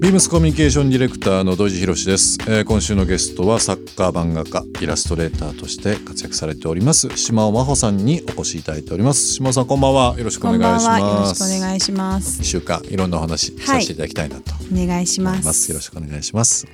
ビームスコミュニケーションディレクターの土井博です、えー、今週のゲストはサッカー漫画家イラストレーターとして活躍されております島尾真帆さんにお越しいただいております。島尾さんこんばんは。よろしくお願いします。よろしくお願いします。一週間いろんなお話させていただきたいなと、はい、お願いします。よろしくお願いします。ビ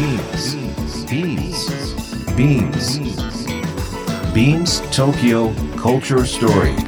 ームスビームスビームスビームス東京 Culture Story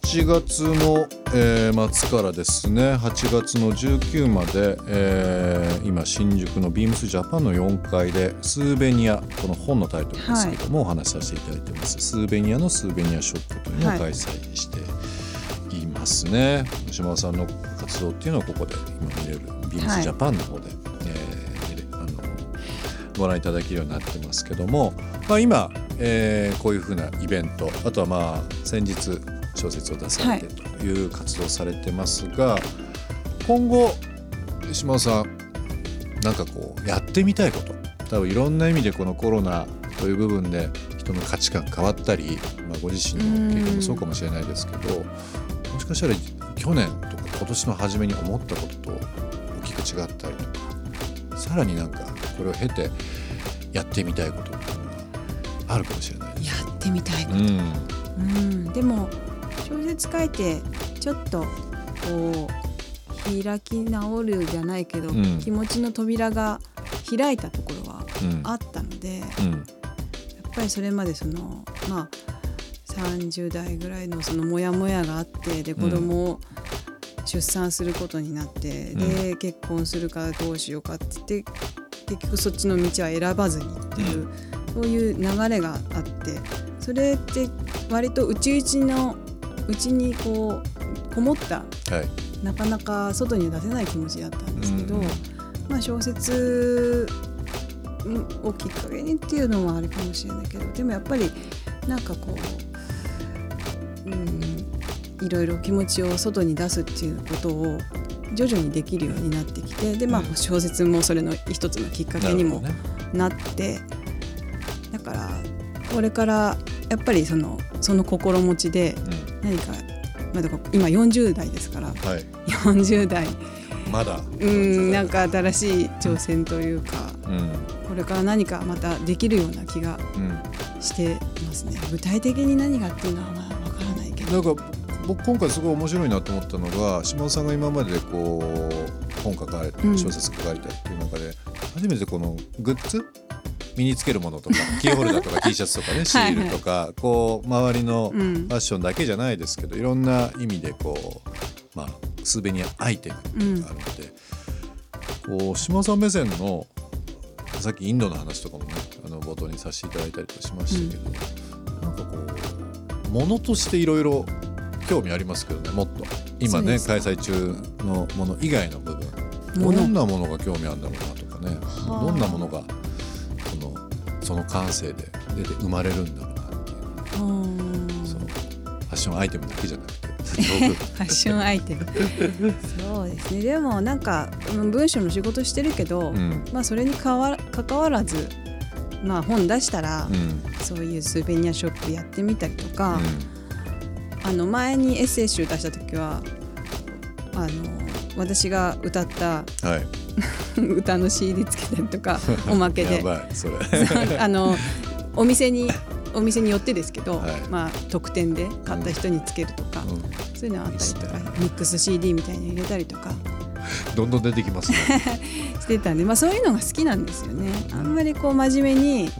7月の、えー、末からですね8月の19まで、えー、今新宿のビームスジャパンの4階でスーベニアこの本のタイトルですけども、はい、お話しさせていただいてます。スーベニアのスーベニアショップというのを開催していますね、はい、島田さんの活動っていうのはここで今見れるビームスジャパンの方で、はい、えー、あのご覧いただけるようになってますけども、まあ、今えー、こういうふうなイベントあとはまあ先日小説を出されてという活動をされてますが、はい、今後島尾さんなんかこうやってみたいこと多分いろんな意味でこのコロナという部分で人の価値観変わったり、まあ、ご自身の経験もそうかもしれないですけどもしかしたら去年とか今年の初めに思ったことと大きく違ったりとかさらになんかこれを経てやってみたいことあるかもしれない、やってみたいこと、うん、うん、でも小説書いてちょっとこう開き直るじゃないけど、うん、気持ちの扉が開いたところはあったので、やっぱりそれまでそのまあ30代ぐらいのそのモヤモヤがあってで子供を出産することになって、で結婚するかどうしようかって言って結局そっちの道は選ばずにっていう。そういう流れがあってそれって割と内々のうちにこうこもった、はい、なかなか外に出せない気持ちだったんですけど、うん、まあ、小説をきっかけにっていうのはあれかもしれないけどでもやっぱりなんかこう、うん、いろいろ気持ちを外に出すっていうことを徐々にできるようになってきてで、まあ、小説もそれの一つのきっかけにもなって。だからこれからやっぱりそのその心持ちで何か、まあ、だから今40代ですから、はい、40代。まだ。うんなんか新しい挑戦というか、うん、これから何かまたできるような気がしてますね、うん、具体的に何がっていうのはまあ分からないけど。なんか僕今回すごい面白いなと思ったのが島田さんが今までこう本書かれて小説書かれたっていう中で、初めてこのグッズ身につけるものとかキーホルダーとか T シャツとかねシールとかはい、こう周りのファッションだけじゃないですけど、いろんな意味でこうまあスーベニアアイテムっていうのがあるので、うん、こう島さん目線のさっきインドの話とかもねあの冒頭にさせていただいたりとかしましたけど、うん、なんかこうものとしていろいろ興味ありますけどねもっと。今ね開催中のもの以外の部分。どんなものが興味あるんだろうなとかね。どんなものがその感性で出て生まれるんだろうなっていう。そのファッションアイテムだけじゃなくて。ファッションアイテム。そうですね。でもなんか文章の仕事してるけど、うん、まあそれにかわ関わらずまあ本出したら、うん、そういうスーベニアショップやってみたりとか、うん、あの前にエッセイ集出した時はあの私が歌った、はい 歌の CD つけたりとか おまけで。あのお店にお店によってですけど、はい、まあ特典で買った人につけるとか、うん、そういうのあったりとかミックス CD みたいに入れたりとか。どんどん出てきますね。してたんで、まあ、そういうのが好きなんですよね。あんまりこう真面目に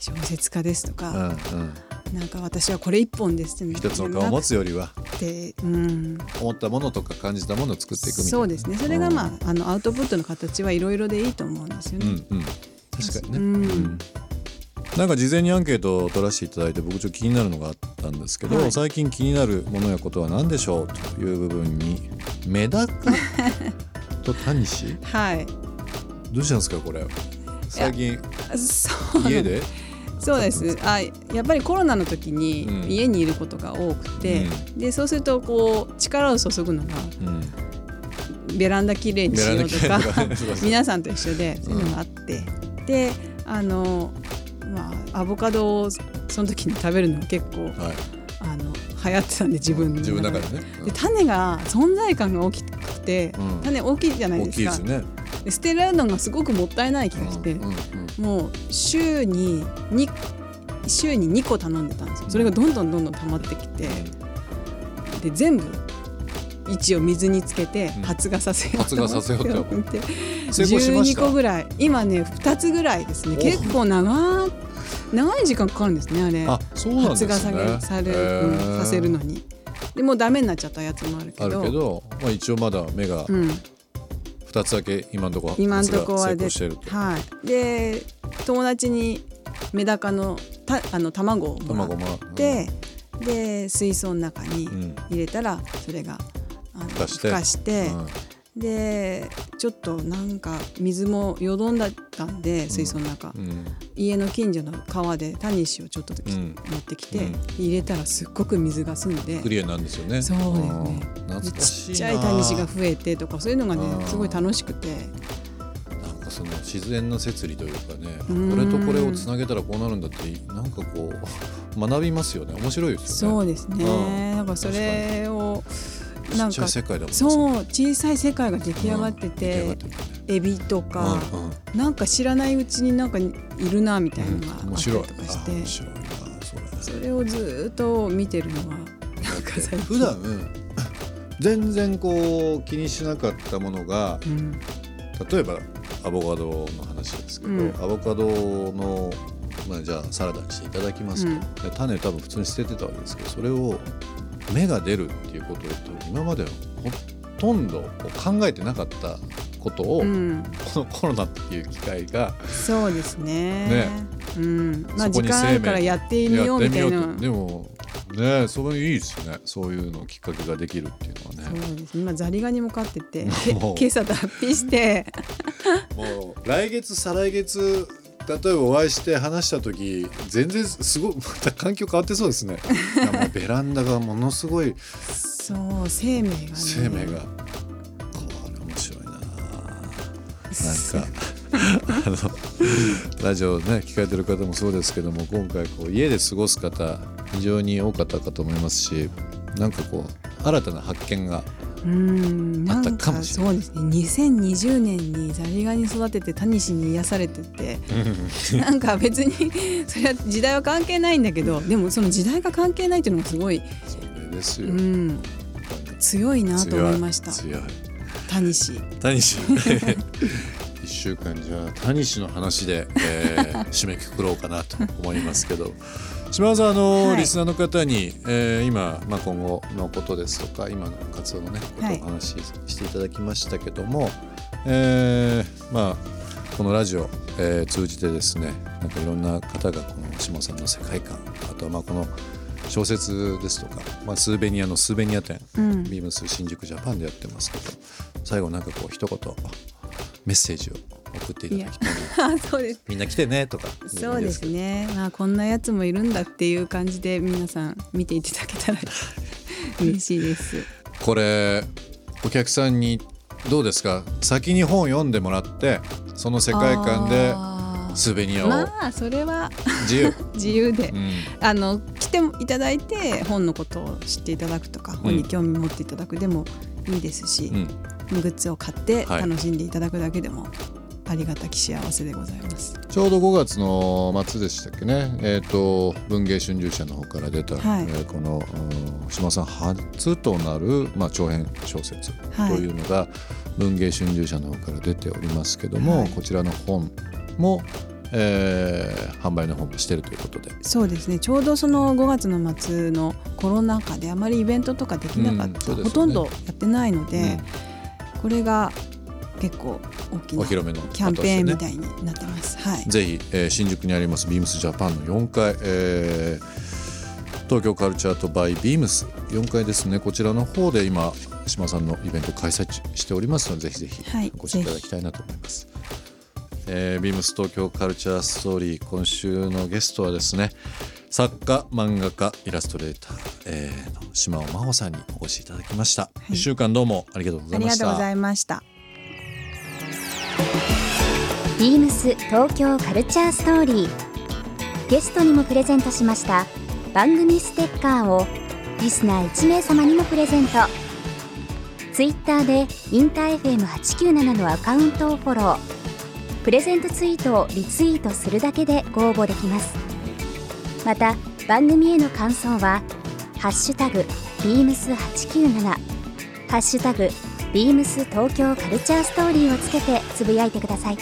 小説家ですとか、うんうん。なんか私はこれ一本ですって一つの顔を持つよりは。で、うん、思ったものとか感じたものを作っていくみたいな。そうですね。それがまああのアウトプットの形はいろいろでいいと思うんですよね。うんうん、確かにね、うん。なんか事前にアンケートを取らせていただいて僕ちょっと気になるのがあったんですけど、はい。最近気になるものやことは何でしょうという部分にメダカとタニシ？はい。どうしたんですかこれ。最近家で？そうです。あやっぱりコロナの時にうん。家にいることが多くて、でそうするとこう力を注ぐのがうん。ベランダきれいにしようとか皆さんと一緒でそういうのがあって、であのまあアボカドをその時に食べるのが結構はい。あの流行ってたんで自分の自分の中でね。で種が存在感が大きくて、うん。種大きいじゃない大ですか。きいですねで捨てられるのがすごくもったいない気がして、うんうんうん。もう週に2週に2個頼んでたんですよ。それがどんどんどんどん溜まってきてで全部一応水につけてうん。発芽させようと思って。発芽させようと。思って成功しました12個ぐらい。今ね2つぐらいですね。お。結構長い長い時間かかるんですねあれ。あそうなんです発ね芽されされ、うんさせるのに。でもうダメになっちゃったやつもあるけあどるけど、まあ、一応まだ芽がうん、2つだけ今のところ今んとこは成ではい。で友達にメダカのたあの卵をもらっ卵もらって、で水槽の中にうん。入れたらそれがあの孵化して。孵化してうんでちょっとなんか水もよどんだったんで水槽の中、うん。家の近所の川でタニシをちょっときうん。持ってきて、うん入れたらすっごく水が澄んで。クリアなんですよね。そうですね。ちっちゃいタニシが増えてとかそういうのがうんねすごい楽しくて。なんかその自然の摂理というかねうん。これとこれをつなげたらこうなるんだってなんかこう学びますよね。面白いですよね。そうですね。うん。なんかそれをなんかちっちゃい世界だもんねそう小さい世界が出来上がっててってるね。エビとかうんうん。なんか知らないうちになんかいるなみたいなのがあったり面白いとかして白い。なそれそれをずーっと見てるのはなんか最近。普段全然こう気にしなかったものがうん。例えばアボカドの話ですけど、うん。アボカドの、まあ、じゃあサラダにしていただきますと、うん。で種多分普通に捨ててたわけですけどそれを芽が出るっていうことを今まではほとんど考えてなかったことを、うん。このコロナっていう機会がそうですね。ね。うん。まあ時間あるからやってみようみたいな。でもねそれいいですね。そういうのきっかけができるっていうのはね。そうです今ザリガニも飼ってて 今朝脱皮して。もう来月再来月例えばお会いして話した時全然すごい また環境変わってそうですね。ベランダがものすごいそう生命がね。生命が。これ面白いな。なんか あのラジオね聞かれてる方もそうですけども今回こう家で過ごす方非常に多かったかと思いますしなんかこう新たな発見がうんなあったんかかもしれなそうですね2020年にザリガニ育ててタニシに癒されててなんか別にそれは時代は関係ないんだけどでもその時代が関係ないっていうのがすごい、それですよ、うん、強いなと思いました。強い。タニシ。タニシ一週間じゃあタニシの話で、えー 締めくくろうかなと思いますけど。島田さんあの、はい。リスナーの方に、えー今、まあ、今後のことですとか今の活動のねことはい。をお話ししていただきましたけども、えーまあこのラジオ、えー通じてですねなんかいろんな方がこの下さんの世界観あとはまあこの小説ですとか、まあ、スーベニアのスーベニア展うん。ビームス新宿ジャパンでやってますけど最後なんかこう一言メッセージを送っていただきたい そうです。みんな来てねとか。そうですね。まあこんなやつもいるんだっていう感じで皆さん見ていただけたら 嬉しいです。これお客さんにどうですか？先に本読んでもらってその世界観でスー。ベニアをまあそれは自由、自由で。うん。あの来ていただいて本のことを知っていただくとか本に興味持っていただくでもいいですし、うんグッズを買ってはい。楽しんでいただくだけでもありがたき幸せでございます。ちょうど5月の末でしたっけね、えー、と文芸春秋社の方から出た、はい。えーこのうん島さん初となる、まあ、長編小説とはい。いうのが文芸春秋社の方から出ておりますけども、はい。こちらの本も、えー販売の方もしてるということで。そうですね。ちょうどその5月の末のコロナ禍であまりイベントとかできなかった、うんね。ほとんどやってないので、これが結構大きなお披露目のキャンペーンみいたいになってます。はい。ぜひ、えー新宿にありますビームスジャパンの4階、えー東京カルチャーとバイビームス4階ですねこちらの方で今島さんのイベント開催しておりますのでぜひぜひはいお越しいただきたいなと思います、えービームス東京カルチャーストーリー今週のゲストはですね作家漫画家イラストレーター、えーの島尾真帆さんにお越しいただきました、い。一週間どうもありがとうござあいました。りがとうございました。ビームス東京カルチャーストーリー。ゲストにもプレゼントしました。番組ステッカーをリスナー1名様にもプレゼント。ツイッターでインター FM897 のアカウントをフォロー。プレゼントツイートをリツイートするだけでご応募できますまた番組への感想は「ハッシュタグビームス897」ハッシュタグビームス東京カルチャーストーリーをつけてつぶやいてください。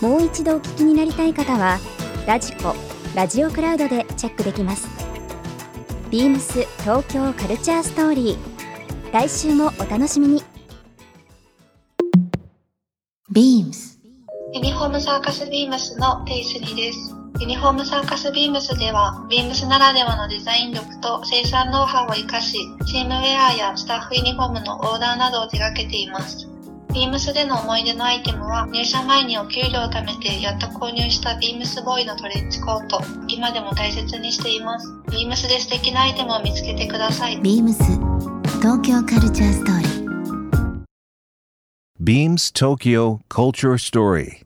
もう一度お聞きになりたい方はラジコラジオクラウドでチェックできます。ビームス東京カルチャーストーリー来週もお楽しみに。beams ユニフォームサーカスビームスのテイスリです。ユニフォームサーカスビームスでは、ビームスならではのデザイン力と生産ノウハウを活かし、チームウェアやスタッフユニフォームのオーダーなどを手掛けています。ビームスでの思い出のアイテムは、入社前にお給料を貯めてやっと購入したビームスボーイのトレッチコート、今でも大切にしています。ビームスで素敵なアイテムを見つけてください。beams 東京カルチャーストーリー Beams Tokyo Culture Story.